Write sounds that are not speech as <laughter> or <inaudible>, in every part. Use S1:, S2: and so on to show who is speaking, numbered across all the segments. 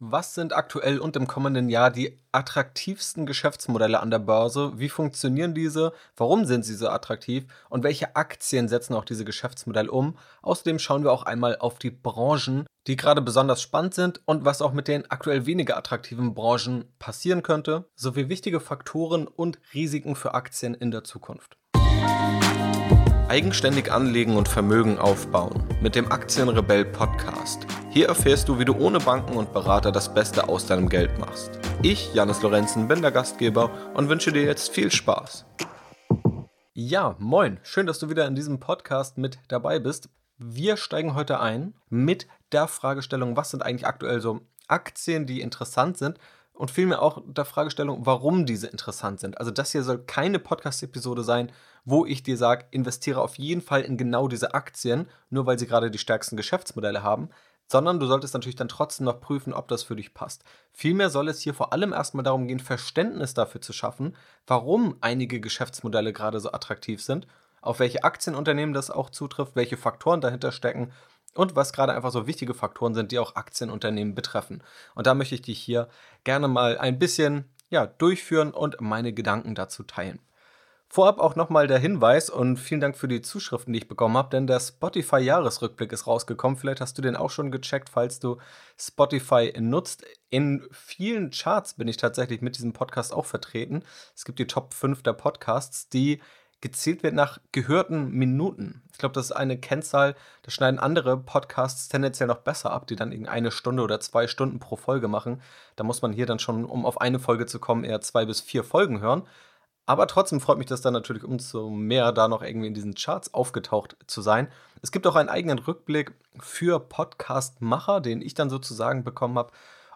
S1: Was sind aktuell und im kommenden Jahr die attraktivsten Geschäftsmodelle an der Börse? Wie funktionieren diese? Warum sind sie so attraktiv? Und welche Aktien setzen auch diese Geschäftsmodelle um? Außerdem schauen wir auch einmal auf die Branchen, die gerade besonders spannend sind und was auch mit den aktuell weniger attraktiven Branchen passieren könnte, sowie wichtige Faktoren und Risiken für Aktien in der Zukunft. Eigenständig anlegen und Vermögen aufbauen mit dem Aktienrebell Podcast. Hier erfährst du, wie du ohne Banken und Berater das Beste aus deinem Geld machst. Ich, Janis Lorenzen, bin der Gastgeber und wünsche dir jetzt viel Spaß. Ja, moin, schön, dass du wieder in diesem Podcast mit dabei bist. Wir steigen heute ein mit der Fragestellung, was sind eigentlich aktuell so Aktien, die interessant sind und vielmehr auch der Fragestellung, warum diese interessant sind. Also das hier soll keine Podcast-Episode sein, wo ich dir sage, investiere auf jeden Fall in genau diese Aktien, nur weil sie gerade die stärksten Geschäftsmodelle haben, sondern du solltest natürlich dann trotzdem noch prüfen, ob das für dich passt. Vielmehr soll es hier vor allem erstmal darum gehen, Verständnis dafür zu schaffen, warum einige Geschäftsmodelle gerade so attraktiv sind, auf welche Aktienunternehmen das auch zutrifft, welche Faktoren dahinter stecken und was gerade einfach so wichtige Faktoren sind, die auch Aktienunternehmen betreffen. Und da möchte ich dich hier gerne mal ein bisschen ja, durchführen und meine Gedanken dazu teilen. Vorab auch nochmal der Hinweis und vielen Dank für die Zuschriften, die ich bekommen habe, denn der Spotify-Jahresrückblick ist rausgekommen. Vielleicht hast du den auch schon gecheckt, falls du Spotify nutzt. In vielen Charts bin ich tatsächlich mit diesem Podcast auch vertreten. Es gibt die Top 5 der Podcasts, die gezählt wird nach gehörten Minuten. Ich glaube, das ist eine Kennzahl, da schneiden andere Podcasts tendenziell noch besser ab, die dann irgendeine Stunde oder zwei Stunden pro Folge machen. Da muss man hier dann schon, um auf eine Folge zu kommen, eher zwei bis vier Folgen hören. Aber trotzdem freut mich das dann natürlich umso mehr, da noch irgendwie in diesen Charts aufgetaucht zu sein. Es gibt auch einen eigenen Rückblick für Podcast-Macher, den ich dann sozusagen bekommen habe.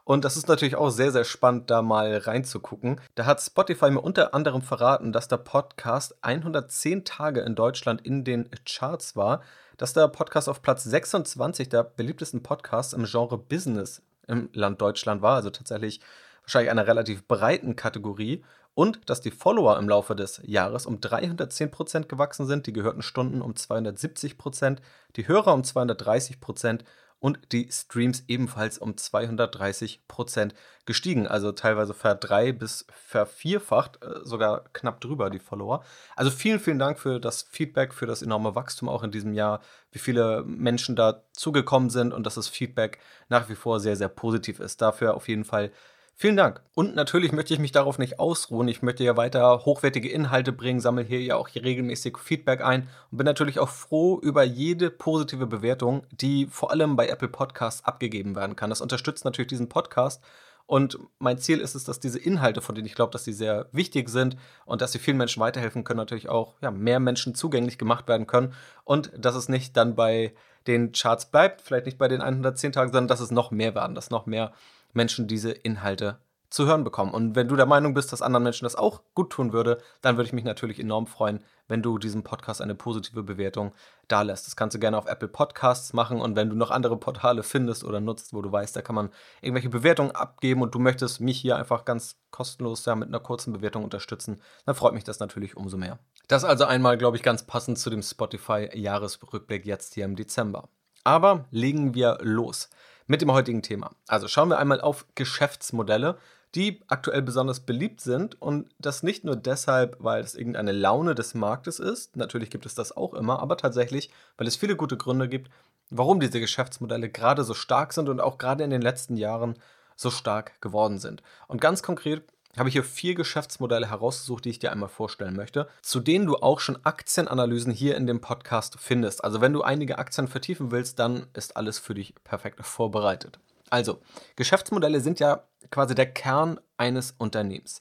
S1: Und das ist natürlich auch sehr, sehr spannend, da mal reinzugucken. Da hat Spotify mir unter anderem verraten, dass der Podcast 110 Tage in Deutschland in den Charts war, dass der Podcast auf Platz 26 der beliebtesten Podcasts im Genre Business im Land Deutschland war, also tatsächlich wahrscheinlich einer relativ breiten Kategorie und dass die Follower im Laufe des Jahres um 310% gewachsen sind, die gehörten Stunden um 270%, die Hörer um 230% und die Streams ebenfalls um 230 Prozent gestiegen. Also teilweise verdrei- bis vervierfacht, äh, sogar knapp drüber die Follower. Also vielen, vielen Dank für das Feedback, für das enorme Wachstum auch in diesem Jahr, wie viele Menschen da zugekommen sind und dass das Feedback nach wie vor sehr, sehr positiv ist. Dafür auf jeden Fall Vielen Dank. Und natürlich möchte ich mich darauf nicht ausruhen. Ich möchte ja weiter hochwertige Inhalte bringen, sammle hier ja auch hier regelmäßig Feedback ein und bin natürlich auch froh über jede positive Bewertung, die vor allem bei Apple Podcasts abgegeben werden kann. Das unterstützt natürlich diesen Podcast. Und mein Ziel ist es, dass diese Inhalte, von denen ich glaube, dass sie sehr wichtig sind und dass sie vielen Menschen weiterhelfen können, natürlich auch ja, mehr Menschen zugänglich gemacht werden können. Und dass es nicht dann bei den Charts bleibt, vielleicht nicht bei den 110 Tagen, sondern dass es noch mehr werden, dass noch mehr Menschen diese Inhalte zu hören bekommen. Und wenn du der Meinung bist, dass anderen Menschen das auch gut tun würde, dann würde ich mich natürlich enorm freuen, wenn du diesem Podcast eine positive Bewertung da lässt. Das kannst du gerne auf Apple Podcasts machen und wenn du noch andere Portale findest oder nutzt, wo du weißt, da kann man irgendwelche Bewertungen abgeben und du möchtest mich hier einfach ganz kostenlos ja, mit einer kurzen Bewertung unterstützen, dann freut mich das natürlich umso mehr. Das also einmal, glaube ich, ganz passend zu dem Spotify-Jahresrückblick jetzt hier im Dezember. Aber legen wir los mit dem heutigen Thema. Also schauen wir einmal auf Geschäftsmodelle, die aktuell besonders beliebt sind und das nicht nur deshalb, weil es irgendeine Laune des Marktes ist, natürlich gibt es das auch immer, aber tatsächlich, weil es viele gute Gründe gibt, warum diese Geschäftsmodelle gerade so stark sind und auch gerade in den letzten Jahren so stark geworden sind. Und ganz konkret habe ich hier vier Geschäftsmodelle herausgesucht, die ich dir einmal vorstellen möchte, zu denen du auch schon Aktienanalysen hier in dem Podcast findest. Also wenn du einige Aktien vertiefen willst, dann ist alles für dich perfekt vorbereitet. Also, Geschäftsmodelle sind ja quasi der Kern eines Unternehmens.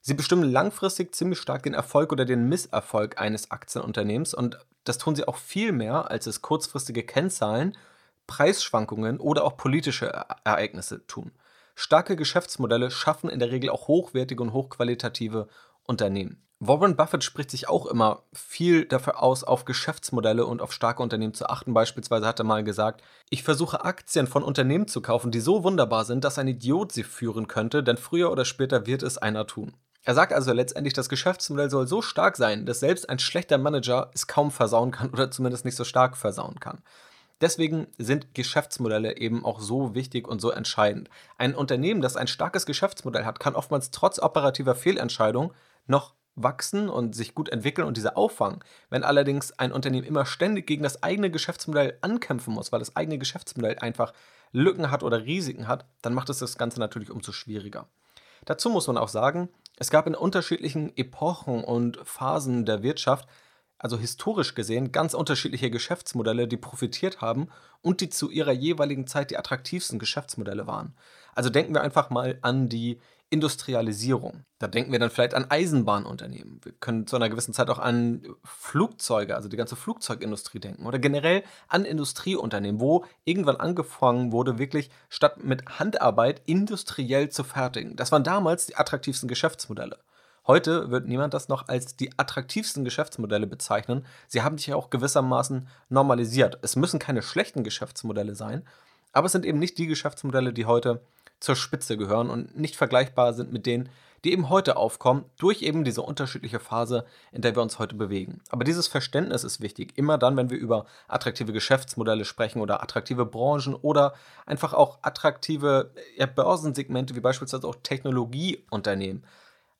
S1: Sie bestimmen langfristig ziemlich stark den Erfolg oder den Misserfolg eines Aktienunternehmens und das tun sie auch viel mehr, als es kurzfristige Kennzahlen, Preisschwankungen oder auch politische Ereignisse tun. Starke Geschäftsmodelle schaffen in der Regel auch hochwertige und hochqualitative Unternehmen. Warren Buffett spricht sich auch immer viel dafür aus, auf Geschäftsmodelle und auf starke Unternehmen zu achten. Beispielsweise hat er mal gesagt, ich versuche Aktien von Unternehmen zu kaufen, die so wunderbar sind, dass ein Idiot sie führen könnte, denn früher oder später wird es einer tun. Er sagt also letztendlich, das Geschäftsmodell soll so stark sein, dass selbst ein schlechter Manager es kaum versauen kann oder zumindest nicht so stark versauen kann. Deswegen sind Geschäftsmodelle eben auch so wichtig und so entscheidend. Ein Unternehmen, das ein starkes Geschäftsmodell hat, kann oftmals trotz operativer Fehlentscheidungen noch wachsen und sich gut entwickeln und diese auffangen. Wenn allerdings ein Unternehmen immer ständig gegen das eigene Geschäftsmodell ankämpfen muss, weil das eigene Geschäftsmodell einfach Lücken hat oder Risiken hat, dann macht es das Ganze natürlich umso schwieriger. Dazu muss man auch sagen, es gab in unterschiedlichen Epochen und Phasen der Wirtschaft also historisch gesehen, ganz unterschiedliche Geschäftsmodelle, die profitiert haben und die zu ihrer jeweiligen Zeit die attraktivsten Geschäftsmodelle waren. Also denken wir einfach mal an die Industrialisierung. Da denken wir dann vielleicht an Eisenbahnunternehmen. Wir können zu einer gewissen Zeit auch an Flugzeuge, also die ganze Flugzeugindustrie denken oder generell an Industrieunternehmen, wo irgendwann angefangen wurde, wirklich statt mit Handarbeit industriell zu fertigen. Das waren damals die attraktivsten Geschäftsmodelle. Heute wird niemand das noch als die attraktivsten Geschäftsmodelle bezeichnen. Sie haben sich ja auch gewissermaßen normalisiert. Es müssen keine schlechten Geschäftsmodelle sein, aber es sind eben nicht die Geschäftsmodelle, die heute zur Spitze gehören und nicht vergleichbar sind mit denen, die eben heute aufkommen, durch eben diese unterschiedliche Phase, in der wir uns heute bewegen. Aber dieses Verständnis ist wichtig. Immer dann, wenn wir über attraktive Geschäftsmodelle sprechen oder attraktive Branchen oder einfach auch attraktive ja, Börsensegmente wie beispielsweise auch Technologieunternehmen.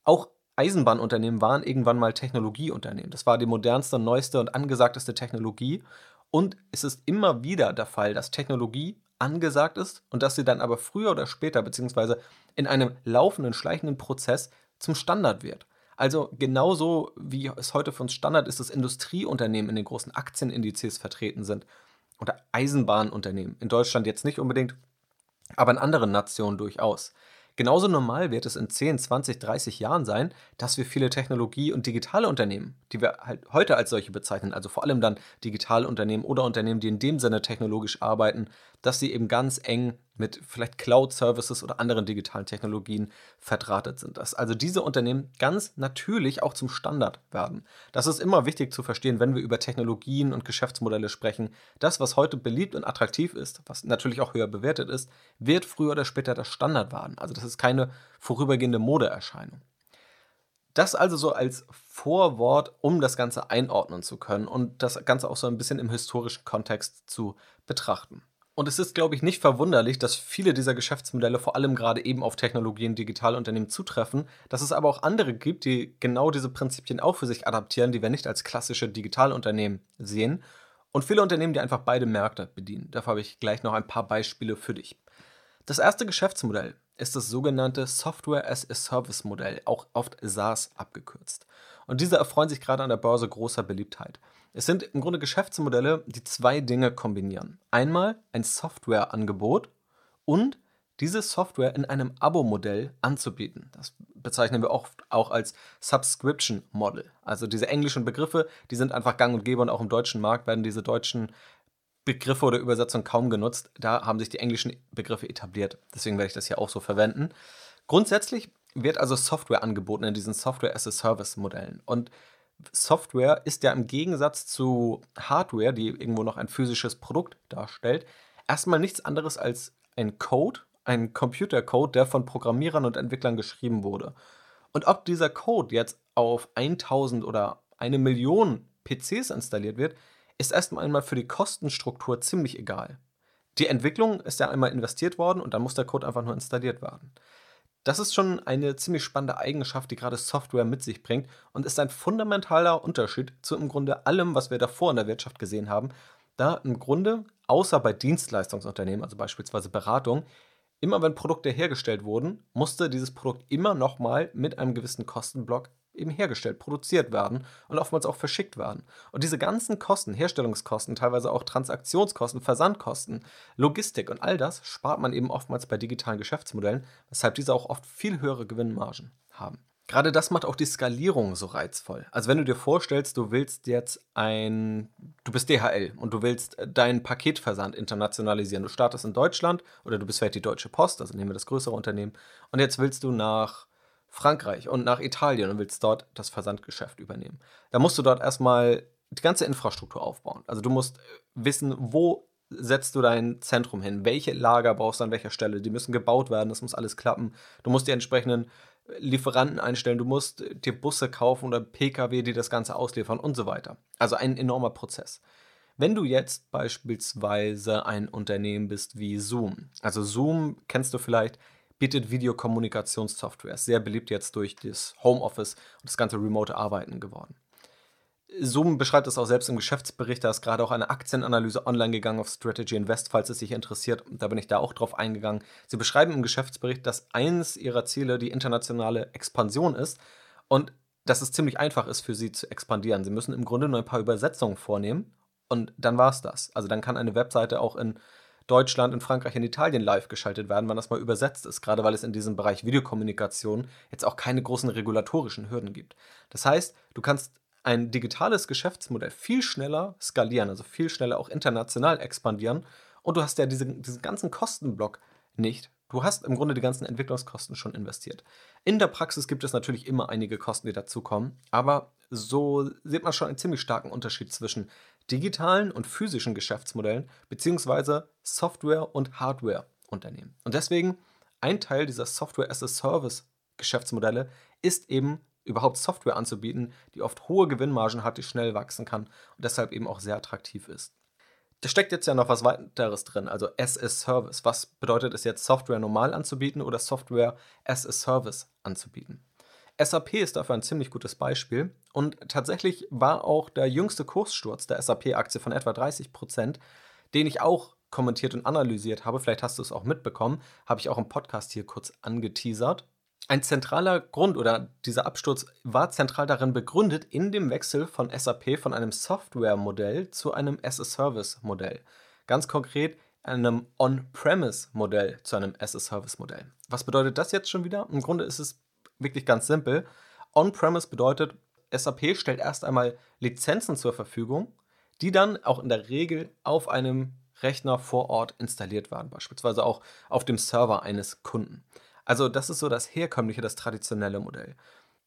S1: Auch Eisenbahnunternehmen waren irgendwann mal Technologieunternehmen. Das war die modernste, neueste und angesagteste Technologie. Und es ist immer wieder der Fall, dass Technologie angesagt ist und dass sie dann aber früher oder später, beziehungsweise in einem laufenden, schleichenden Prozess zum Standard wird. Also genauso wie es heute für uns Standard ist, dass Industrieunternehmen in den großen Aktienindizes vertreten sind oder Eisenbahnunternehmen. In Deutschland jetzt nicht unbedingt, aber in anderen Nationen durchaus. Genauso normal wird es in 10, 20, 30 Jahren sein, dass wir viele Technologie- und digitale Unternehmen, die wir halt heute als solche bezeichnen, also vor allem dann digitale Unternehmen oder Unternehmen, die in dem Sinne technologisch arbeiten, dass sie eben ganz eng mit vielleicht Cloud-Services oder anderen digitalen Technologien verdrahtet sind. Dass also diese Unternehmen ganz natürlich auch zum Standard werden. Das ist immer wichtig zu verstehen, wenn wir über Technologien und Geschäftsmodelle sprechen. Das, was heute beliebt und attraktiv ist, was natürlich auch höher bewertet ist, wird früher oder später das Standard werden. Also das ist keine vorübergehende Modeerscheinung. Das also so als Vorwort, um das Ganze einordnen zu können und das Ganze auch so ein bisschen im historischen Kontext zu betrachten. Und es ist, glaube ich, nicht verwunderlich, dass viele dieser Geschäftsmodelle vor allem gerade eben auf Technologien, Digitalunternehmen zutreffen, dass es aber auch andere gibt, die genau diese Prinzipien auch für sich adaptieren, die wir nicht als klassische Digitalunternehmen sehen. Und viele Unternehmen, die einfach beide Märkte bedienen. Dafür habe ich gleich noch ein paar Beispiele für dich. Das erste Geschäftsmodell ist das sogenannte Software as a Service Modell, auch oft SaaS abgekürzt. Und diese erfreuen sich gerade an der Börse großer Beliebtheit. Es sind im Grunde Geschäftsmodelle, die zwei Dinge kombinieren. Einmal ein Softwareangebot und diese Software in einem Abo-Modell anzubieten. Das bezeichnen wir oft auch als Subscription Model. Also diese englischen Begriffe, die sind einfach gang und gäbe und auch im deutschen Markt werden diese deutschen Begriffe oder Übersetzungen kaum genutzt. Da haben sich die englischen Begriffe etabliert. Deswegen werde ich das hier auch so verwenden. Grundsätzlich wird also Software angeboten in diesen Software as a Service Modellen. Und Software ist ja im Gegensatz zu Hardware, die irgendwo noch ein physisches Produkt darstellt, erstmal nichts anderes als ein Code, ein Computercode, der von Programmierern und Entwicklern geschrieben wurde. Und ob dieser Code jetzt auf 1000 oder eine Million PCs installiert wird, ist erstmal einmal für die Kostenstruktur ziemlich egal. Die Entwicklung ist ja einmal investiert worden und dann muss der Code einfach nur installiert werden. Das ist schon eine ziemlich spannende Eigenschaft, die gerade Software mit sich bringt und ist ein fundamentaler Unterschied zu im Grunde allem, was wir davor in der Wirtschaft gesehen haben, da im Grunde, außer bei Dienstleistungsunternehmen, also beispielsweise Beratung, immer wenn Produkte hergestellt wurden, musste dieses Produkt immer nochmal mit einem gewissen Kostenblock eben hergestellt, produziert werden und oftmals auch verschickt werden. Und diese ganzen Kosten, Herstellungskosten, teilweise auch Transaktionskosten, Versandkosten, Logistik und all das spart man eben oftmals bei digitalen Geschäftsmodellen, weshalb diese auch oft viel höhere Gewinnmargen haben. Gerade das macht auch die Skalierung so reizvoll. Also wenn du dir vorstellst, du willst jetzt ein, du bist DHL und du willst deinen Paketversand internationalisieren. Du startest in Deutschland oder du bist vielleicht die Deutsche Post, also nehmen wir das größere Unternehmen, und jetzt willst du nach Frankreich und nach Italien und willst dort das Versandgeschäft übernehmen. Da musst du dort erstmal die ganze Infrastruktur aufbauen. Also du musst wissen, wo setzt du dein Zentrum hin? Welche Lager brauchst du an welcher Stelle? Die müssen gebaut werden, das muss alles klappen. Du musst die entsprechenden Lieferanten einstellen, du musst dir Busse kaufen oder Pkw, die das Ganze ausliefern und so weiter. Also ein enormer Prozess. Wenn du jetzt beispielsweise ein Unternehmen bist wie Zoom, also Zoom kennst du vielleicht, bietet Videokommunikationssoftware, sehr beliebt jetzt durch das Homeoffice und das ganze remote Arbeiten geworden. Zoom beschreibt es auch selbst im Geschäftsbericht, da ist gerade auch eine Aktienanalyse online gegangen auf Strategy Invest, falls es sich interessiert. Da bin ich da auch drauf eingegangen. Sie beschreiben im Geschäftsbericht, dass eines ihrer Ziele die internationale Expansion ist und dass es ziemlich einfach ist für sie zu expandieren. Sie müssen im Grunde nur ein paar Übersetzungen vornehmen und dann war es das. Also dann kann eine Webseite auch in Deutschland, in Frankreich, in Italien live geschaltet werden, wenn das mal übersetzt ist, gerade weil es in diesem Bereich Videokommunikation jetzt auch keine großen regulatorischen Hürden gibt. Das heißt, du kannst ein digitales Geschäftsmodell viel schneller skalieren, also viel schneller auch international expandieren. Und du hast ja diese, diesen ganzen Kostenblock nicht. Du hast im Grunde die ganzen Entwicklungskosten schon investiert. In der Praxis gibt es natürlich immer einige Kosten, die dazukommen, aber so sieht man schon einen ziemlich starken Unterschied zwischen digitalen und physischen Geschäftsmodellen beziehungsweise Software- und Hardware-Unternehmen. Und deswegen ein Teil dieser Software-as-a-Service-Geschäftsmodelle ist eben überhaupt Software anzubieten, die oft hohe Gewinnmargen hat, die schnell wachsen kann und deshalb eben auch sehr attraktiv ist. Da steckt jetzt ja noch was weiteres drin, also as a Service. Was bedeutet es jetzt, Software normal anzubieten oder Software as a Service anzubieten? SAP ist dafür ein ziemlich gutes Beispiel und tatsächlich war auch der jüngste Kurssturz der SAP-Aktie von etwa 30 Prozent, den ich auch kommentiert und analysiert habe, vielleicht hast du es auch mitbekommen, habe ich auch im Podcast hier kurz angeteasert. Ein zentraler Grund oder dieser Absturz war zentral darin begründet in dem Wechsel von SAP von einem Software-Modell zu einem as-a-Service-Modell. Ganz konkret einem On-Premise-Modell zu einem as-a-Service-Modell. Was bedeutet das jetzt schon wieder? Im Grunde ist es wirklich ganz simpel. On-Premise bedeutet, SAP stellt erst einmal Lizenzen zur Verfügung, die dann auch in der Regel auf einem Rechner vor Ort installiert werden, beispielsweise auch auf dem Server eines Kunden. Also das ist so das herkömmliche, das traditionelle Modell.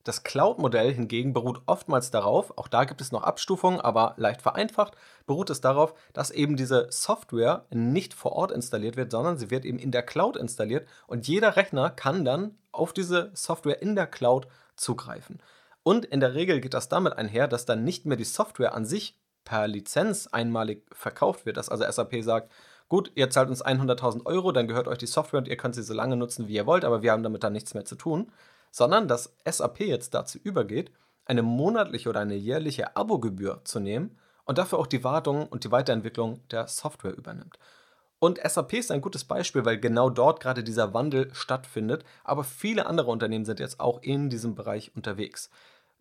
S1: Das Cloud-Modell hingegen beruht oftmals darauf, auch da gibt es noch Abstufungen, aber leicht vereinfacht, beruht es darauf, dass eben diese Software nicht vor Ort installiert wird, sondern sie wird eben in der Cloud installiert und jeder Rechner kann dann auf diese Software in der Cloud zugreifen. Und in der Regel geht das damit einher, dass dann nicht mehr die Software an sich per Lizenz einmalig verkauft wird, dass also SAP sagt, gut, ihr zahlt uns 100.000 Euro, dann gehört euch die Software und ihr könnt sie so lange nutzen, wie ihr wollt, aber wir haben damit dann nichts mehr zu tun, sondern dass SAP jetzt dazu übergeht, eine monatliche oder eine jährliche Abogebühr zu nehmen und dafür auch die Wartung und die Weiterentwicklung der Software übernimmt. Und SAP ist ein gutes Beispiel, weil genau dort gerade dieser Wandel stattfindet, aber viele andere Unternehmen sind jetzt auch in diesem Bereich unterwegs.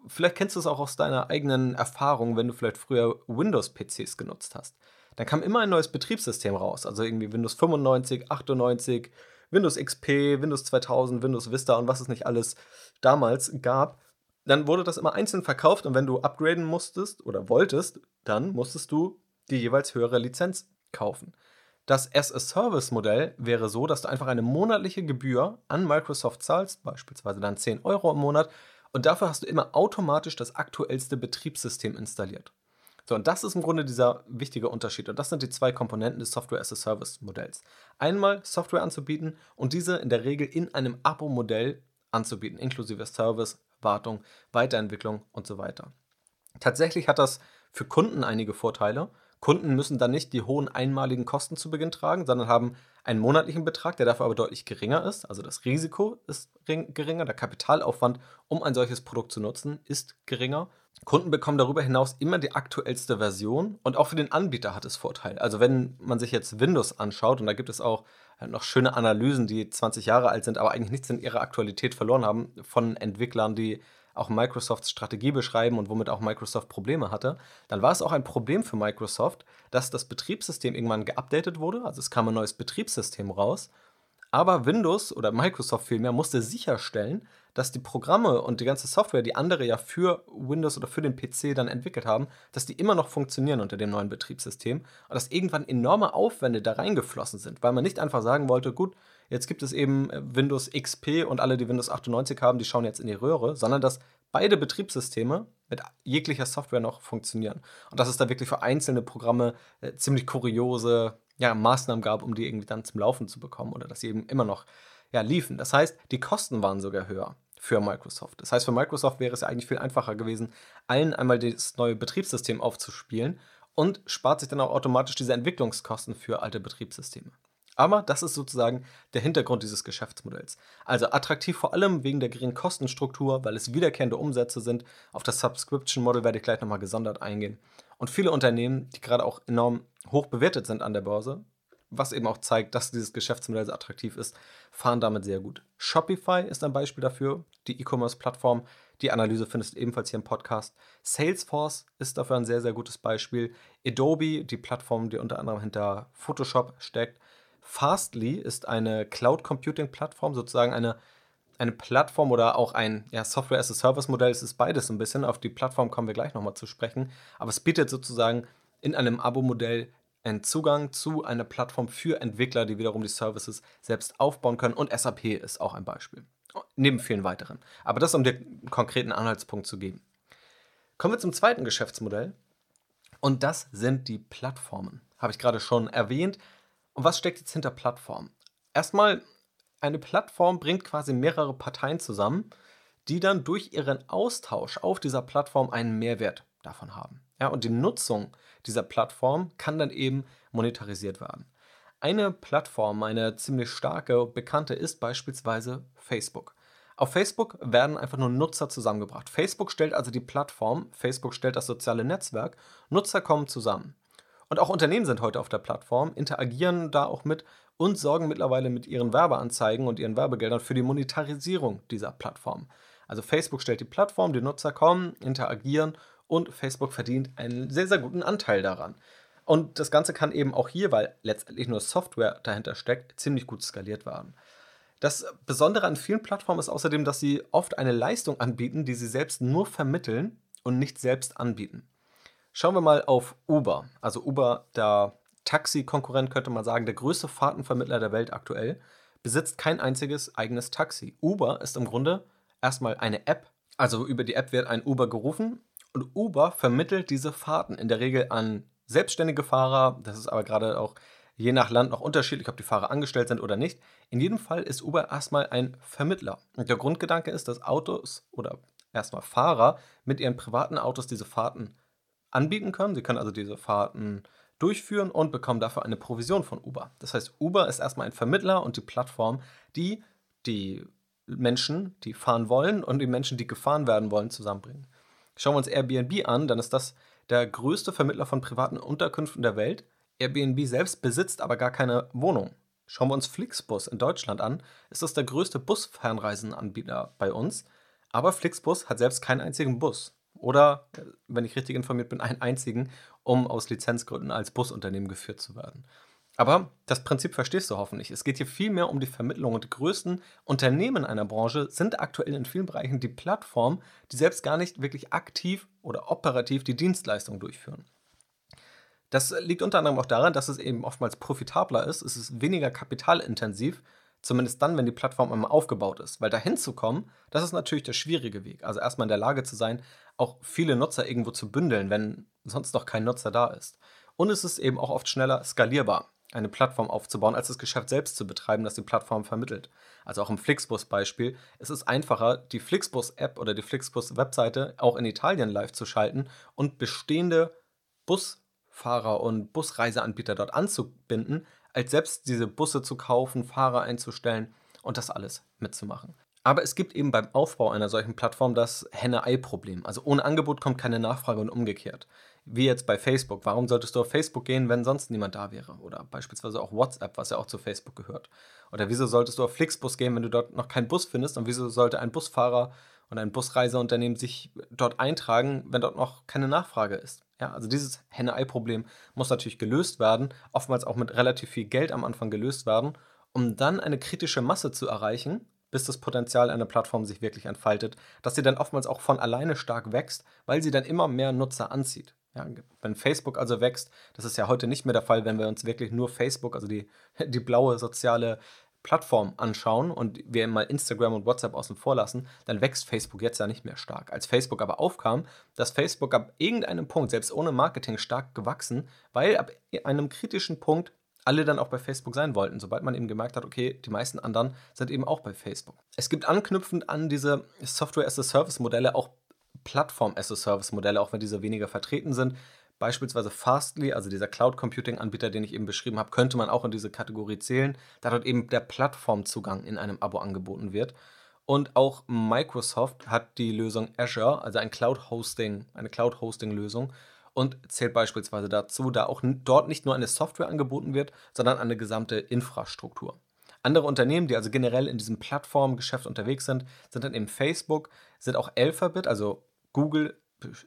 S1: Vielleicht kennst du es auch aus deiner eigenen Erfahrung, wenn du vielleicht früher Windows-PCs genutzt hast dann kam immer ein neues Betriebssystem raus. Also irgendwie Windows 95, 98, Windows XP, Windows 2000, Windows Vista und was es nicht alles damals gab. Dann wurde das immer einzeln verkauft und wenn du upgraden musstest oder wolltest, dann musstest du die jeweils höhere Lizenz kaufen. Das as-a-Service-Modell wäre so, dass du einfach eine monatliche Gebühr an Microsoft zahlst, beispielsweise dann 10 Euro im Monat, und dafür hast du immer automatisch das aktuellste Betriebssystem installiert. So, und das ist im Grunde dieser wichtige Unterschied. Und das sind die zwei Komponenten des Software-as-a-Service-Modells. Einmal Software anzubieten und diese in der Regel in einem Abo-Modell anzubieten, inklusive Service, Wartung, Weiterentwicklung und so weiter. Tatsächlich hat das für Kunden einige Vorteile. Kunden müssen dann nicht die hohen einmaligen Kosten zu Beginn tragen, sondern haben einen monatlichen Betrag, der dafür aber deutlich geringer ist. Also das Risiko ist geringer, der Kapitalaufwand, um ein solches Produkt zu nutzen, ist geringer Kunden bekommen darüber hinaus immer die aktuellste Version und auch für den Anbieter hat es Vorteile. Also wenn man sich jetzt Windows anschaut und da gibt es auch äh, noch schöne Analysen, die 20 Jahre alt sind, aber eigentlich nichts in ihrer Aktualität verloren haben, von Entwicklern, die auch Microsofts Strategie beschreiben und womit auch Microsoft Probleme hatte, dann war es auch ein Problem für Microsoft, dass das Betriebssystem irgendwann geupdatet wurde. Also es kam ein neues Betriebssystem raus aber Windows oder Microsoft vielmehr musste sicherstellen, dass die Programme und die ganze Software, die andere ja für Windows oder für den PC dann entwickelt haben, dass die immer noch funktionieren unter dem neuen Betriebssystem und dass irgendwann enorme Aufwände da reingeflossen sind, weil man nicht einfach sagen wollte, gut, jetzt gibt es eben äh, Windows XP und alle, die Windows 98 haben, die schauen jetzt in die Röhre, sondern dass beide Betriebssysteme mit jeglicher Software noch funktionieren. Und dass es da wirklich für einzelne Programme äh, ziemlich kuriose ja, Maßnahmen gab, um die irgendwie dann zum Laufen zu bekommen oder dass sie eben immer noch ja, liefen. Das heißt, die Kosten waren sogar höher für Microsoft. Das heißt, für Microsoft wäre es ja eigentlich viel einfacher gewesen, allen einmal das neue Betriebssystem aufzuspielen und spart sich dann auch automatisch diese Entwicklungskosten für alte Betriebssysteme. Aber das ist sozusagen der Hintergrund dieses Geschäftsmodells. Also attraktiv vor allem wegen der geringen Kostenstruktur, weil es wiederkehrende Umsätze sind. Auf das Subscription-Model werde ich gleich nochmal gesondert eingehen. Und viele Unternehmen, die gerade auch enorm hoch bewertet sind an der Börse, was eben auch zeigt, dass dieses Geschäftsmodell sehr attraktiv ist, fahren damit sehr gut. Shopify ist ein Beispiel dafür, die E-Commerce-Plattform. Die Analyse findest du ebenfalls hier im Podcast. Salesforce ist dafür ein sehr, sehr gutes Beispiel. Adobe, die Plattform, die unter anderem hinter Photoshop steckt. Fastly ist eine Cloud Computing Plattform, sozusagen eine, eine Plattform oder auch ein ja, Software as a Service Modell. Es ist beides ein bisschen. Auf die Plattform kommen wir gleich nochmal zu sprechen. Aber es bietet sozusagen in einem Abo-Modell einen Zugang zu einer Plattform für Entwickler, die wiederum die Services selbst aufbauen können. Und SAP ist auch ein Beispiel. Neben vielen weiteren. Aber das, um dir einen konkreten Anhaltspunkt zu geben. Kommen wir zum zweiten Geschäftsmodell. Und das sind die Plattformen. Habe ich gerade schon erwähnt. Und was steckt jetzt hinter Plattform? Erstmal, eine Plattform bringt quasi mehrere Parteien zusammen, die dann durch ihren Austausch auf dieser Plattform einen Mehrwert davon haben. Ja, und die Nutzung dieser Plattform kann dann eben monetarisiert werden. Eine Plattform, eine ziemlich starke, bekannte ist beispielsweise Facebook. Auf Facebook werden einfach nur Nutzer zusammengebracht. Facebook stellt also die Plattform, Facebook stellt das soziale Netzwerk, Nutzer kommen zusammen. Und auch Unternehmen sind heute auf der Plattform, interagieren da auch mit und sorgen mittlerweile mit ihren Werbeanzeigen und ihren Werbegeldern für die Monetarisierung dieser Plattform. Also Facebook stellt die Plattform, die Nutzer kommen, interagieren und Facebook verdient einen sehr, sehr guten Anteil daran. Und das Ganze kann eben auch hier, weil letztendlich nur Software dahinter steckt, ziemlich gut skaliert werden. Das Besondere an vielen Plattformen ist außerdem, dass sie oft eine Leistung anbieten, die sie selbst nur vermitteln und nicht selbst anbieten. Schauen wir mal auf Uber. Also Uber, der Taxi-Konkurrent könnte man sagen, der größte Fahrtenvermittler der Welt aktuell, besitzt kein einziges eigenes Taxi. Uber ist im Grunde erstmal eine App. Also über die App wird ein Uber gerufen und Uber vermittelt diese Fahrten in der Regel an selbstständige Fahrer. Das ist aber gerade auch je nach Land noch unterschiedlich, ob die Fahrer angestellt sind oder nicht. In jedem Fall ist Uber erstmal ein Vermittler. Und der Grundgedanke ist, dass Autos oder erstmal Fahrer mit ihren privaten Autos diese Fahrten anbieten können. Sie können also diese Fahrten durchführen und bekommen dafür eine Provision von Uber. Das heißt, Uber ist erstmal ein Vermittler und die Plattform, die die Menschen, die fahren wollen und die Menschen, die gefahren werden wollen, zusammenbringen. Schauen wir uns Airbnb an, dann ist das der größte Vermittler von privaten Unterkünften der Welt. Airbnb selbst besitzt aber gar keine Wohnung. Schauen wir uns Flixbus in Deutschland an, ist das der größte Busfernreisenanbieter bei uns. Aber Flixbus hat selbst keinen einzigen Bus oder, wenn ich richtig informiert bin, einen einzigen, um aus Lizenzgründen als Busunternehmen geführt zu werden. Aber das Prinzip verstehst du hoffentlich. Es geht hier vielmehr um die Vermittlung und die größten Unternehmen einer Branche sind aktuell in vielen Bereichen die Plattformen, die selbst gar nicht wirklich aktiv oder operativ die Dienstleistung durchführen. Das liegt unter anderem auch daran, dass es eben oftmals profitabler ist, es ist weniger kapitalintensiv Zumindest dann, wenn die Plattform einmal aufgebaut ist. Weil dahin zu kommen, das ist natürlich der schwierige Weg. Also erstmal in der Lage zu sein, auch viele Nutzer irgendwo zu bündeln, wenn sonst noch kein Nutzer da ist. Und es ist eben auch oft schneller skalierbar, eine Plattform aufzubauen, als das Geschäft selbst zu betreiben, das die Plattform vermittelt. Also auch im Flixbus-Beispiel. Es ist einfacher, die Flixbus-App oder die Flixbus-Webseite auch in Italien live zu schalten und bestehende Busfahrer und Busreiseanbieter dort anzubinden, als selbst diese Busse zu kaufen, Fahrer einzustellen und das alles mitzumachen. Aber es gibt eben beim Aufbau einer solchen Plattform das Henne-Ei-Problem. Also ohne Angebot kommt keine Nachfrage und umgekehrt. Wie jetzt bei Facebook. Warum solltest du auf Facebook gehen, wenn sonst niemand da wäre? Oder beispielsweise auch WhatsApp, was ja auch zu Facebook gehört. Oder wieso solltest du auf Flixbus gehen, wenn du dort noch keinen Bus findest? Und wieso sollte ein Busfahrer und ein Busreiseunternehmen sich dort eintragen, wenn dort noch keine Nachfrage ist? Ja, also dieses Henne-Ei-Problem muss natürlich gelöst werden, oftmals auch mit relativ viel Geld am Anfang gelöst werden, um dann eine kritische Masse zu erreichen, bis das Potenzial einer Plattform sich wirklich entfaltet, dass sie dann oftmals auch von alleine stark wächst, weil sie dann immer mehr Nutzer anzieht. Ja, wenn Facebook also wächst, das ist ja heute nicht mehr der Fall, wenn wir uns wirklich nur Facebook, also die, <laughs> die blaue soziale Plattform anschauen und wir mal Instagram und WhatsApp außen vor lassen, dann wächst Facebook jetzt ja nicht mehr stark. Als Facebook aber aufkam, dass Facebook ab irgendeinem Punkt, selbst ohne Marketing, stark gewachsen, weil ab einem kritischen Punkt alle dann auch bei Facebook sein wollten, sobald man eben gemerkt hat, okay, die meisten anderen sind eben auch bei Facebook. Es gibt anknüpfend an diese Software-as-a-Service-Modelle auch Plattform-as-a-Service-Modelle, auch wenn diese weniger vertreten sind. Beispielsweise Fastly, also dieser Cloud Computing Anbieter, den ich eben beschrieben habe, könnte man auch in diese Kategorie zählen, da dort eben der Plattformzugang in einem Abo angeboten wird. Und auch Microsoft hat die Lösung Azure, also ein Cloud Hosting, eine Cloud Hosting Lösung und zählt beispielsweise dazu, da auch dort nicht nur eine Software angeboten wird, sondern eine gesamte Infrastruktur. Andere Unternehmen, die also generell in diesem Plattformgeschäft unterwegs sind, sind dann eben Facebook, sind auch Alphabet, also Google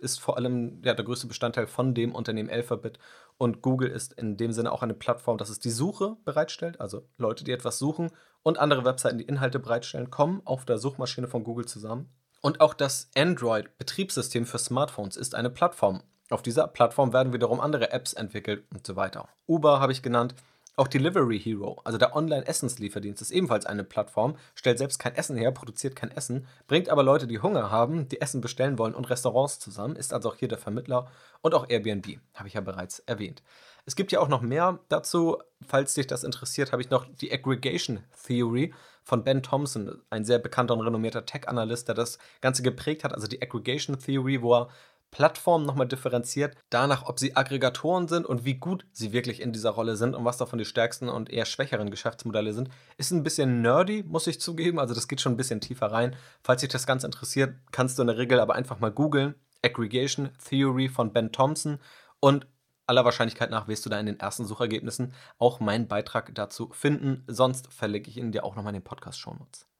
S1: ist vor allem ja, der größte Bestandteil von dem Unternehmen Alphabet und Google ist in dem Sinne auch eine Plattform, dass es die Suche bereitstellt, also Leute, die etwas suchen und andere Webseiten, die Inhalte bereitstellen, kommen auf der Suchmaschine von Google zusammen. Und auch das Android-Betriebssystem für Smartphones ist eine Plattform. Auf dieser Plattform werden wiederum andere Apps entwickelt und so weiter. Uber habe ich genannt, auch Delivery Hero, also der Online-Essenslieferdienst, ist ebenfalls eine Plattform, stellt selbst kein Essen her, produziert kein Essen, bringt aber Leute, die Hunger haben, die Essen bestellen wollen und Restaurants zusammen, ist also auch hier der Vermittler und auch Airbnb, habe ich ja bereits erwähnt. Es gibt ja auch noch mehr dazu. Falls dich das interessiert, habe ich noch die Aggregation Theory von Ben Thompson, ein sehr bekannter und renommierter Tech-Analyst, der das Ganze geprägt hat. Also die Aggregation Theory, wo er Plattformen nochmal differenziert, danach, ob sie Aggregatoren sind und wie gut sie wirklich in dieser Rolle sind und was davon die stärksten und eher schwächeren Geschäftsmodelle sind. Ist ein bisschen nerdy, muss ich zugeben, also das geht schon ein bisschen tiefer rein. Falls dich das Ganze interessiert, kannst du in der Regel aber einfach mal googeln. Aggregation Theory von Ben Thompson und aller Wahrscheinlichkeit nach wirst du da in den ersten Suchergebnissen auch meinen Beitrag dazu finden. Sonst verlinke ich ihn dir auch nochmal in den Podcast-Shownotes.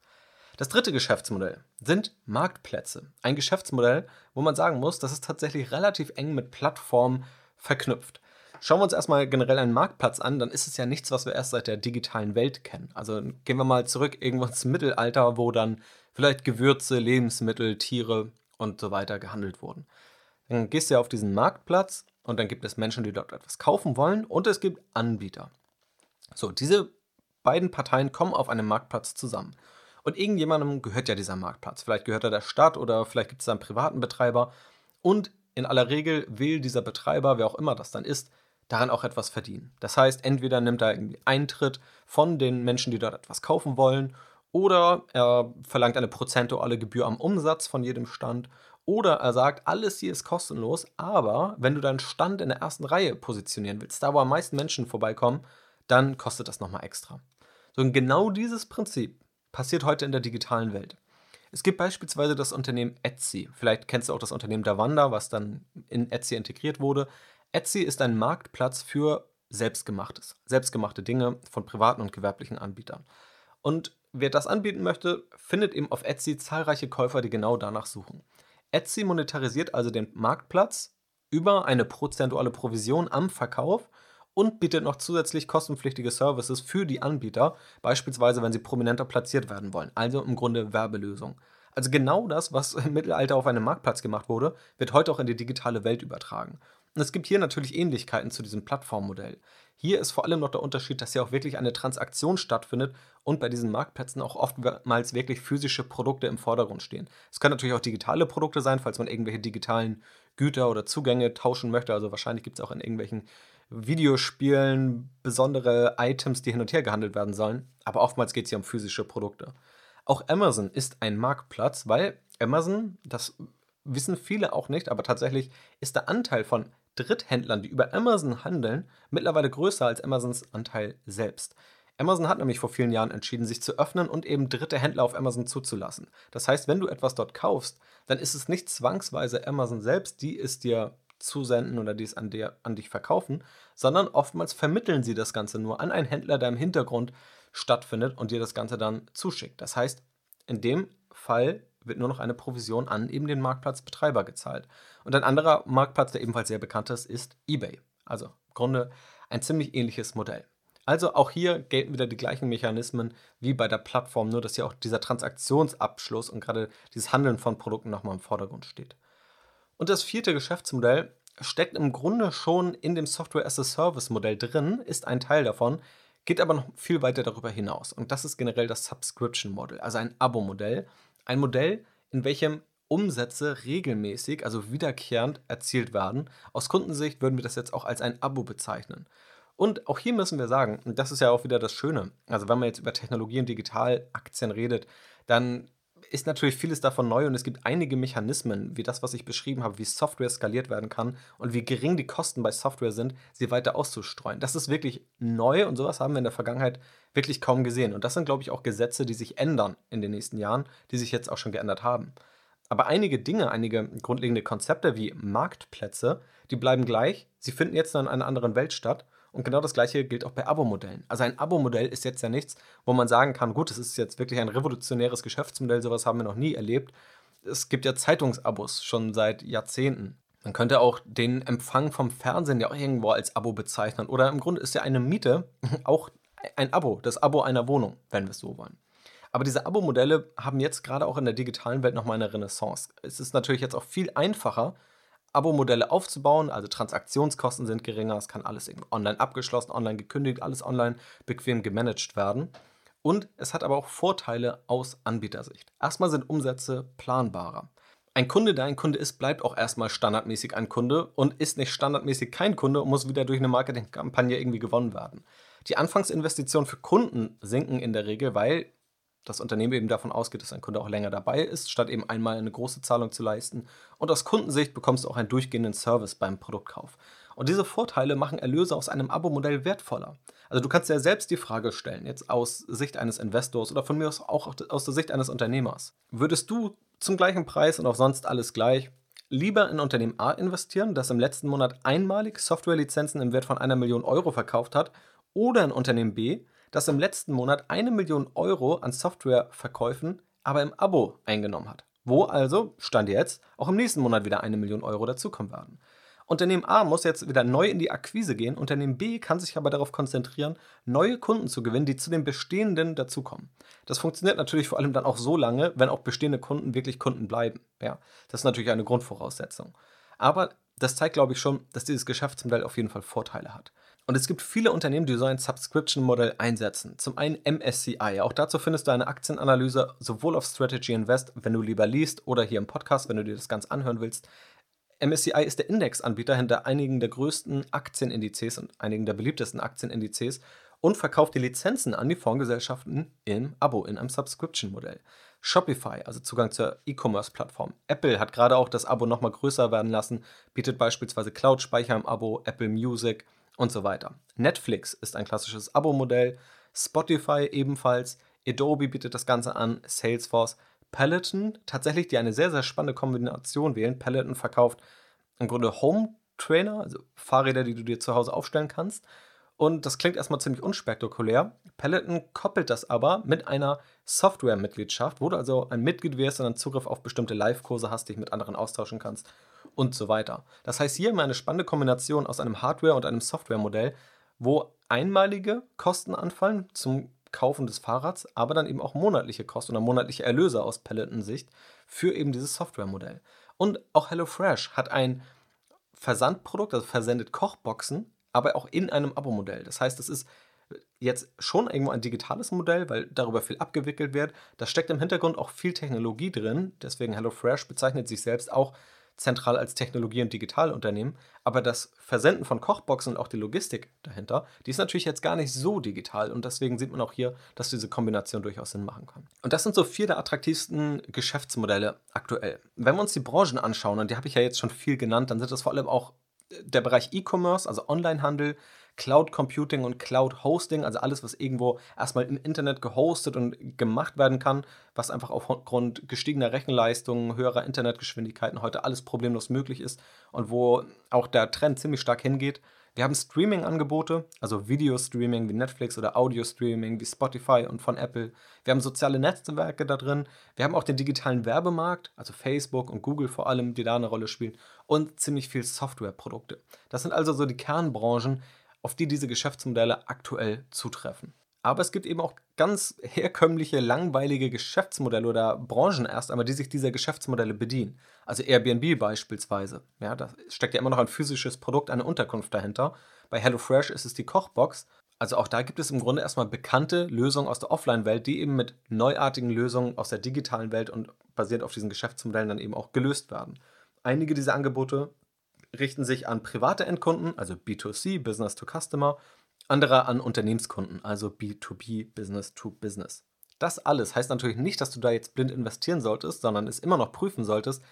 S1: Das dritte Geschäftsmodell sind Marktplätze. Ein Geschäftsmodell, wo man sagen muss, das ist tatsächlich relativ eng mit Plattformen verknüpft. Schauen wir uns erstmal generell einen Marktplatz an, dann ist es ja nichts, was wir erst seit der digitalen Welt kennen. Also gehen wir mal zurück irgendwo ins Mittelalter, wo dann vielleicht Gewürze, Lebensmittel, Tiere und so weiter gehandelt wurden. Dann gehst du ja auf diesen Marktplatz und dann gibt es Menschen, die dort etwas kaufen wollen und es gibt Anbieter. So, diese beiden Parteien kommen auf einem Marktplatz zusammen. Und irgendjemandem gehört ja dieser Marktplatz. Vielleicht gehört er der Stadt oder vielleicht gibt es da einen privaten Betreiber. Und in aller Regel will dieser Betreiber, wer auch immer das dann ist, daran auch etwas verdienen. Das heißt, entweder nimmt er irgendwie Eintritt von den Menschen, die dort etwas kaufen wollen, oder er verlangt eine prozentuale Gebühr am Umsatz von jedem Stand, oder er sagt, alles hier ist kostenlos, aber wenn du deinen Stand in der ersten Reihe positionieren willst, da wo am meisten Menschen vorbeikommen, dann kostet das nochmal extra. So, und genau dieses Prinzip passiert heute in der digitalen Welt. Es gibt beispielsweise das Unternehmen Etsy. Vielleicht kennst du auch das Unternehmen Davanda, was dann in Etsy integriert wurde. Etsy ist ein Marktplatz für Selbstgemachtes, selbstgemachte Dinge von privaten und gewerblichen Anbietern. Und wer das anbieten möchte, findet eben auf Etsy zahlreiche Käufer, die genau danach suchen. Etsy monetarisiert also den Marktplatz über eine prozentuale Provision am Verkauf und bietet noch zusätzlich kostenpflichtige Services für die Anbieter, beispielsweise wenn sie prominenter platziert werden wollen. Also im Grunde Werbelösung. Also genau das, was <laughs> im Mittelalter auf einem Marktplatz gemacht wurde, wird heute auch in die digitale Welt übertragen. Und es gibt hier natürlich Ähnlichkeiten zu diesem Plattformmodell. Hier ist vor allem noch der Unterschied, dass hier auch wirklich eine Transaktion stattfindet und bei diesen Marktplätzen auch oftmals wirklich physische Produkte im Vordergrund stehen. Es können natürlich auch digitale Produkte sein, falls man irgendwelche digitalen Güter oder Zugänge tauschen möchte. Also wahrscheinlich gibt es auch in irgendwelchen Videospielen besondere Items, die hin und her gehandelt werden sollen, aber oftmals geht es hier um physische Produkte. Auch Amazon ist ein Marktplatz, weil Amazon, das wissen viele auch nicht, aber tatsächlich ist der Anteil von Dritthändlern, die über Amazon handeln, mittlerweile größer als Amazons Anteil selbst. Amazon hat nämlich vor vielen Jahren entschieden, sich zu öffnen und eben dritte Händler auf Amazon zuzulassen. Das heißt, wenn du etwas dort kaufst, dann ist es nicht zwangsweise Amazon selbst, die es dir zusenden oder die es an, dir, an dich verkaufen, sondern oftmals vermitteln sie das Ganze nur an einen Händler, der im Hintergrund stattfindet und dir das Ganze dann zuschickt. Das heißt, in dem Fall wird nur noch eine Provision an eben den Marktplatzbetreiber gezahlt. Und ein anderer Marktplatz, der ebenfalls sehr bekannt ist, ist eBay. Also im Grunde ein ziemlich ähnliches Modell. Also auch hier gelten wieder die gleichen Mechanismen wie bei der Plattform, nur dass hier auch dieser Transaktionsabschluss und gerade dieses Handeln von Produkten nochmal im Vordergrund steht. Und das vierte Geschäftsmodell steckt im Grunde schon in dem Software-as-a-Service-Modell drin, ist ein Teil davon, geht aber noch viel weiter darüber hinaus. Und das ist generell das Subscription-Modell, also ein Abo-Modell. Ein Modell, in welchem Umsätze regelmäßig, also wiederkehrend erzielt werden. Aus Kundensicht würden wir das jetzt auch als ein Abo bezeichnen. Und auch hier müssen wir sagen, und das ist ja auch wieder das Schöne, also wenn man jetzt über Technologie und Digitalaktien redet, dann ist natürlich vieles davon neu und es gibt einige Mechanismen, wie das, was ich beschrieben habe, wie Software skaliert werden kann und wie gering die Kosten bei Software sind, sie weiter auszustreuen. Das ist wirklich neu und sowas haben wir in der Vergangenheit wirklich kaum gesehen. Und das sind, glaube ich, auch Gesetze, die sich ändern in den nächsten Jahren, die sich jetzt auch schon geändert haben. Aber einige Dinge, einige grundlegende Konzepte wie Marktplätze, die bleiben gleich. Sie finden jetzt in einer anderen Welt statt und genau das gleiche gilt auch bei Abo-Modellen. Also ein Abo-Modell ist jetzt ja nichts, wo man sagen kann, gut, das ist jetzt wirklich ein revolutionäres Geschäftsmodell, sowas haben wir noch nie erlebt. Es gibt ja Zeitungsabos schon seit Jahrzehnten. Man könnte auch den Empfang vom Fernsehen ja auch irgendwo als Abo bezeichnen. Oder im Grunde ist ja eine Miete <laughs> auch ein Abo, das Abo einer Wohnung, wenn wir es so wollen. Aber diese Abo-Modelle haben jetzt gerade auch in der digitalen Welt nochmal eine Renaissance. Es ist natürlich jetzt auch viel einfacher, Abo-Modelle aufzubauen, also Transaktionskosten sind geringer, es kann alles online abgeschlossen, online gekündigt, alles online bequem gemanagt werden. Und es hat aber auch Vorteile aus Anbietersicht. Erstmal sind Umsätze planbarer. Ein Kunde, der ein Kunde ist, bleibt auch erstmal standardmäßig ein Kunde und ist nicht standardmäßig kein Kunde und muss wieder durch eine Marketingkampagne irgendwie gewonnen werden. Die Anfangsinvestitionen für Kunden sinken in der Regel, weil das Unternehmen eben davon ausgeht, dass ein Kunde auch länger dabei ist, statt eben einmal eine große Zahlung zu leisten. Und aus Kundensicht bekommst du auch einen durchgehenden Service beim Produktkauf. Und diese Vorteile machen Erlöse aus einem Abo-Modell wertvoller. Also du kannst ja selbst die Frage stellen, jetzt aus Sicht eines Investors oder von mir aus auch aus der Sicht eines Unternehmers. Würdest du zum gleichen Preis und auch sonst alles gleich lieber in Unternehmen A investieren, das im letzten Monat einmalig Softwarelizenzen im Wert von einer Million Euro verkauft hat, oder in Unternehmen B, das im letzten Monat eine Million Euro an Softwareverkäufen, aber im Abo eingenommen hat. Wo also, stand jetzt, auch im nächsten Monat wieder eine Million Euro dazukommen werden. Unternehmen A muss jetzt wieder neu in die Akquise gehen, Unternehmen B kann sich aber darauf konzentrieren, neue Kunden zu gewinnen, die zu den bestehenden dazukommen. Das funktioniert natürlich vor allem dann auch so lange, wenn auch bestehende Kunden wirklich Kunden bleiben. Ja, das ist natürlich eine Grundvoraussetzung. Aber das zeigt, glaube ich, schon, dass dieses Geschäftsmodell auf jeden Fall Vorteile hat. Und es gibt viele Unternehmen, die so ein Subscription-Modell einsetzen. Zum einen MSCI. Auch dazu findest du eine Aktienanalyse sowohl auf Strategy Invest, wenn du lieber liest, oder hier im Podcast, wenn du dir das ganz anhören willst. MSCI ist der Indexanbieter hinter einigen der größten Aktienindizes und einigen der beliebtesten Aktienindizes und verkauft die Lizenzen an die Fondsgesellschaften im Abo, in einem Subscription-Modell. Shopify, also Zugang zur E-Commerce-Plattform. Apple hat gerade auch das Abo nochmal größer werden lassen, bietet beispielsweise Cloud-Speicher im Abo, Apple Music, und so weiter. Netflix ist ein klassisches Abo-Modell, Spotify ebenfalls, Adobe bietet das Ganze an, Salesforce, Peloton, tatsächlich, die eine sehr, sehr spannende Kombination wählen. Peloton verkauft im Grunde Home Trainer, also Fahrräder, die du dir zu Hause aufstellen kannst. Und das klingt erstmal ziemlich unspektakulär. Peloton koppelt das aber mit einer Software-Mitgliedschaft, wo du also ein Mitglied wirst und dann Zugriff auf bestimmte Live-Kurse hast, dich mit anderen austauschen kannst und so weiter. Das heißt, hier wir eine spannende Kombination aus einem Hardware- und einem Software-Modell, wo einmalige Kosten anfallen zum Kaufen des Fahrrads, aber dann eben auch monatliche Kosten oder monatliche Erlöse aus Peloton-Sicht für eben dieses Software-Modell. Und auch HelloFresh hat ein Versandprodukt, also versendet Kochboxen, aber auch in einem Abo-Modell. Das heißt, es ist jetzt schon irgendwo ein digitales Modell, weil darüber viel abgewickelt wird. Da steckt im Hintergrund auch viel Technologie drin. Deswegen HelloFresh bezeichnet sich selbst auch zentral als Technologie- und Digitalunternehmen. Aber das Versenden von Kochboxen und auch die Logistik dahinter, die ist natürlich jetzt gar nicht so digital. Und deswegen sieht man auch hier, dass diese Kombination durchaus Sinn machen kann. Und das sind so vier der attraktivsten Geschäftsmodelle aktuell. Wenn wir uns die Branchen anschauen, und die habe ich ja jetzt schon viel genannt, dann sind das vor allem auch der Bereich E-Commerce, also Onlinehandel, Cloud Computing und Cloud Hosting, also alles, was irgendwo erstmal im Internet gehostet und gemacht werden kann, was einfach aufgrund gestiegener Rechenleistungen, höherer Internetgeschwindigkeiten heute alles problemlos möglich ist und wo auch der Trend ziemlich stark hingeht. Wir haben Streaming-Angebote, also Video-Streaming wie Netflix oder Audio-Streaming wie Spotify und von Apple. Wir haben soziale Netzwerke da drin. Wir haben auch den digitalen Werbemarkt, also Facebook und Google vor allem, die da eine Rolle spielen. Und ziemlich viel Softwareprodukte. Das sind also so die Kernbranchen, auf die diese Geschäftsmodelle aktuell zutreffen. Aber es gibt eben auch ganz herkömmliche, langweilige Geschäftsmodelle oder Branchen erst einmal, die sich dieser Geschäftsmodelle bedienen. Also Airbnb beispielsweise. Ja, da steckt ja immer noch ein physisches Produkt, eine Unterkunft dahinter. Bei HelloFresh ist es die Kochbox. Also auch da gibt es im Grunde erstmal bekannte Lösungen aus der Offline-Welt, die eben mit neuartigen Lösungen aus der digitalen Welt und basierend auf diesen Geschäftsmodellen dann eben auch gelöst werden. Einige dieser Angebote richten sich an private Endkunden, also B2C, Business to Customer, andere an Unternehmenskunden, also B2B, Business to Business. Das alles heißt natürlich nicht, dass du da jetzt blind investieren solltest, sondern es immer noch prüfen solltest.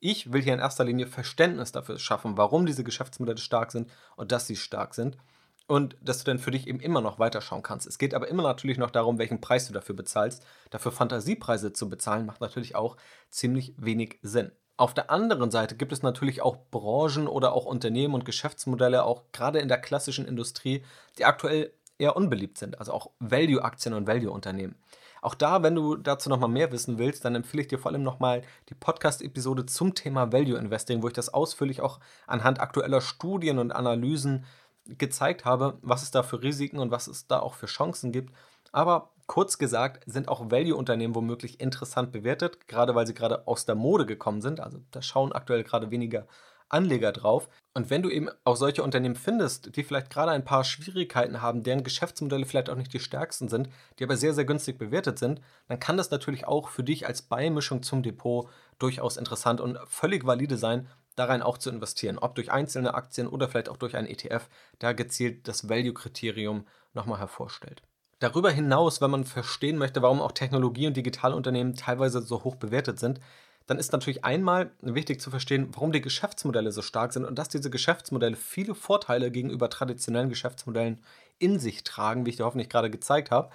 S1: Ich will hier in erster Linie Verständnis dafür schaffen, warum diese Geschäftsmodelle stark sind und dass sie stark sind und dass du dann für dich eben immer noch weiterschauen kannst. Es geht aber immer natürlich noch darum, welchen Preis du dafür bezahlst. Dafür Fantasiepreise zu bezahlen, macht natürlich auch ziemlich wenig Sinn. Auf der anderen Seite gibt es natürlich auch Branchen oder auch Unternehmen und Geschäftsmodelle, auch gerade in der klassischen Industrie, die aktuell eher unbeliebt sind, also auch Value-Aktien und Value-Unternehmen. Auch da, wenn du dazu nochmal mehr wissen willst, dann empfehle ich dir vor allem nochmal die Podcast-Episode zum Thema Value Investing, wo ich das ausführlich auch anhand aktueller Studien und Analysen gezeigt habe, was es da für Risiken und was es da auch für Chancen gibt. Aber kurz gesagt sind auch Value-Unternehmen womöglich interessant bewertet, gerade weil sie gerade aus der Mode gekommen sind. Also da schauen aktuell gerade weniger Anleger drauf. Und wenn du eben auch solche Unternehmen findest, die vielleicht gerade ein paar Schwierigkeiten haben, deren Geschäftsmodelle vielleicht auch nicht die stärksten sind, die aber sehr, sehr günstig bewertet sind, dann kann das natürlich auch für dich als Beimischung zum Depot durchaus interessant und völlig valide sein, darin auch zu investieren, ob durch einzelne Aktien oder vielleicht auch durch einen ETF, da gezielt das Value-Kriterium nochmal hervorstellt. Darüber hinaus, wenn man verstehen möchte, warum auch Technologie- und Digitalunternehmen teilweise so hoch bewertet sind, dann ist natürlich einmal wichtig zu verstehen, warum die Geschäftsmodelle so stark sind und dass diese Geschäftsmodelle viele Vorteile gegenüber traditionellen Geschäftsmodellen in sich tragen, wie ich dir hoffentlich gerade gezeigt habe,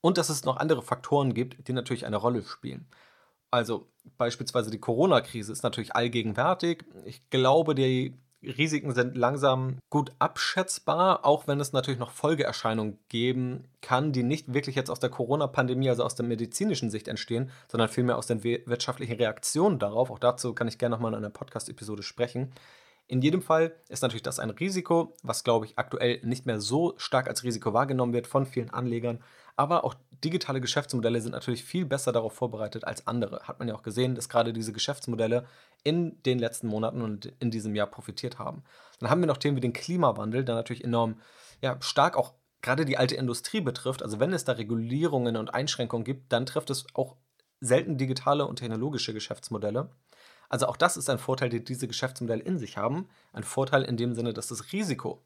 S1: und dass es noch andere Faktoren gibt, die natürlich eine Rolle spielen. Also beispielsweise die Corona-Krise ist natürlich allgegenwärtig. Ich glaube, die Risiken sind langsam gut abschätzbar, auch wenn es natürlich noch Folgeerscheinungen geben kann, die nicht wirklich jetzt aus der Corona-Pandemie, also aus der medizinischen Sicht entstehen, sondern vielmehr aus den wirtschaftlichen Reaktionen darauf. Auch dazu kann ich gerne nochmal in einer Podcast-Episode sprechen. In jedem Fall ist natürlich das ein Risiko, was, glaube ich, aktuell nicht mehr so stark als Risiko wahrgenommen wird von vielen Anlegern. Aber auch digitale Geschäftsmodelle sind natürlich viel besser darauf vorbereitet als andere. Hat man ja auch gesehen, dass gerade diese Geschäftsmodelle in den letzten Monaten und in diesem Jahr profitiert haben. Dann haben wir noch Themen wie den Klimawandel, der natürlich enorm ja, stark auch gerade die alte Industrie betrifft. Also wenn es da Regulierungen und Einschränkungen gibt, dann trifft es auch selten digitale und technologische Geschäftsmodelle. Also auch das ist ein Vorteil, den diese Geschäftsmodelle in sich haben. Ein Vorteil in dem Sinne, dass das Risiko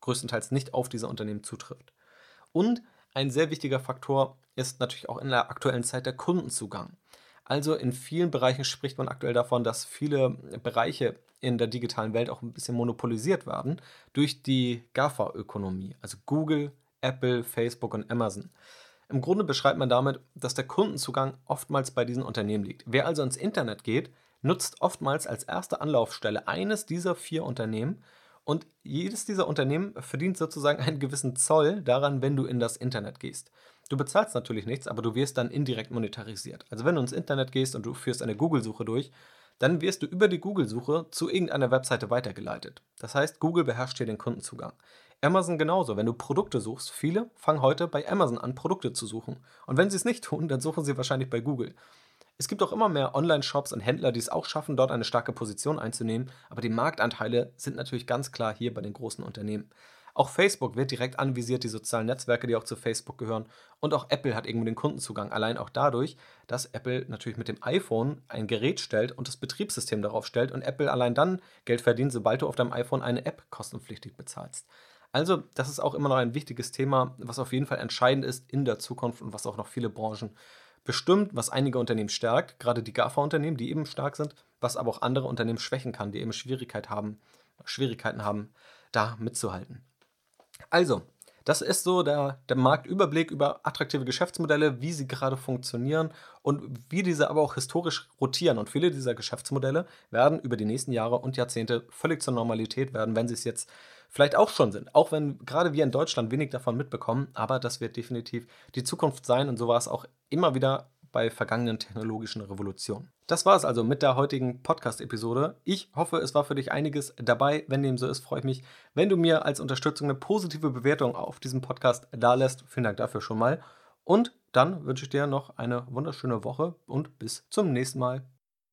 S1: größtenteils nicht auf diese Unternehmen zutrifft. Und ein sehr wichtiger Faktor ist natürlich auch in der aktuellen Zeit der Kundenzugang. Also in vielen Bereichen spricht man aktuell davon, dass viele Bereiche in der digitalen Welt auch ein bisschen monopolisiert werden durch die GAFA-Ökonomie, also Google, Apple, Facebook und Amazon. Im Grunde beschreibt man damit, dass der Kundenzugang oftmals bei diesen Unternehmen liegt. Wer also ins Internet geht, nutzt oftmals als erste Anlaufstelle eines dieser vier Unternehmen und jedes dieser Unternehmen verdient sozusagen einen gewissen Zoll daran, wenn du in das Internet gehst. Du bezahlst natürlich nichts, aber du wirst dann indirekt monetarisiert. Also wenn du ins Internet gehst und du führst eine Google-Suche durch, dann wirst du über die Google-Suche zu irgendeiner Webseite weitergeleitet. Das heißt, Google beherrscht hier den Kundenzugang. Amazon genauso. Wenn du Produkte suchst, viele fangen heute bei Amazon an, Produkte zu suchen. Und wenn sie es nicht tun, dann suchen sie wahrscheinlich bei Google. Es gibt auch immer mehr Online-Shops und Händler, die es auch schaffen, dort eine starke Position einzunehmen, aber die Marktanteile sind natürlich ganz klar hier bei den großen Unternehmen. Auch Facebook wird direkt anvisiert, die sozialen Netzwerke, die auch zu Facebook gehören. Und auch Apple hat irgendwo den Kundenzugang. Allein auch dadurch, dass Apple natürlich mit dem iPhone ein Gerät stellt und das Betriebssystem darauf stellt und Apple allein dann Geld verdient, sobald du auf deinem iPhone eine App kostenpflichtig bezahlst. Also, das ist auch immer noch ein wichtiges Thema, was auf jeden Fall entscheidend ist in der Zukunft und was auch noch viele Branchen bestimmt, was einige Unternehmen stärkt, gerade die GAFA-Unternehmen, die eben stark sind, was aber auch andere Unternehmen schwächen kann, die eben Schwierigkeit haben, Schwierigkeiten haben, da mitzuhalten. Also, das ist so der, der Marktüberblick über attraktive Geschäftsmodelle, wie sie gerade funktionieren und wie diese aber auch historisch rotieren. Und viele dieser Geschäftsmodelle werden über die nächsten Jahre und Jahrzehnte völlig zur Normalität werden, wenn sie es jetzt vielleicht auch schon sind. Auch wenn gerade wir in Deutschland wenig davon mitbekommen, aber das wird definitiv die Zukunft sein und so war es auch immer wieder bei vergangenen technologischen Revolutionen. Das war es also mit der heutigen Podcast-Episode. Ich hoffe, es war für dich einiges dabei. Wenn dem so ist, freue ich mich, wenn du mir als Unterstützung eine positive Bewertung auf diesem Podcast da lässt. Vielen Dank dafür schon mal. Und dann wünsche ich dir noch eine wunderschöne Woche und bis zum nächsten Mal.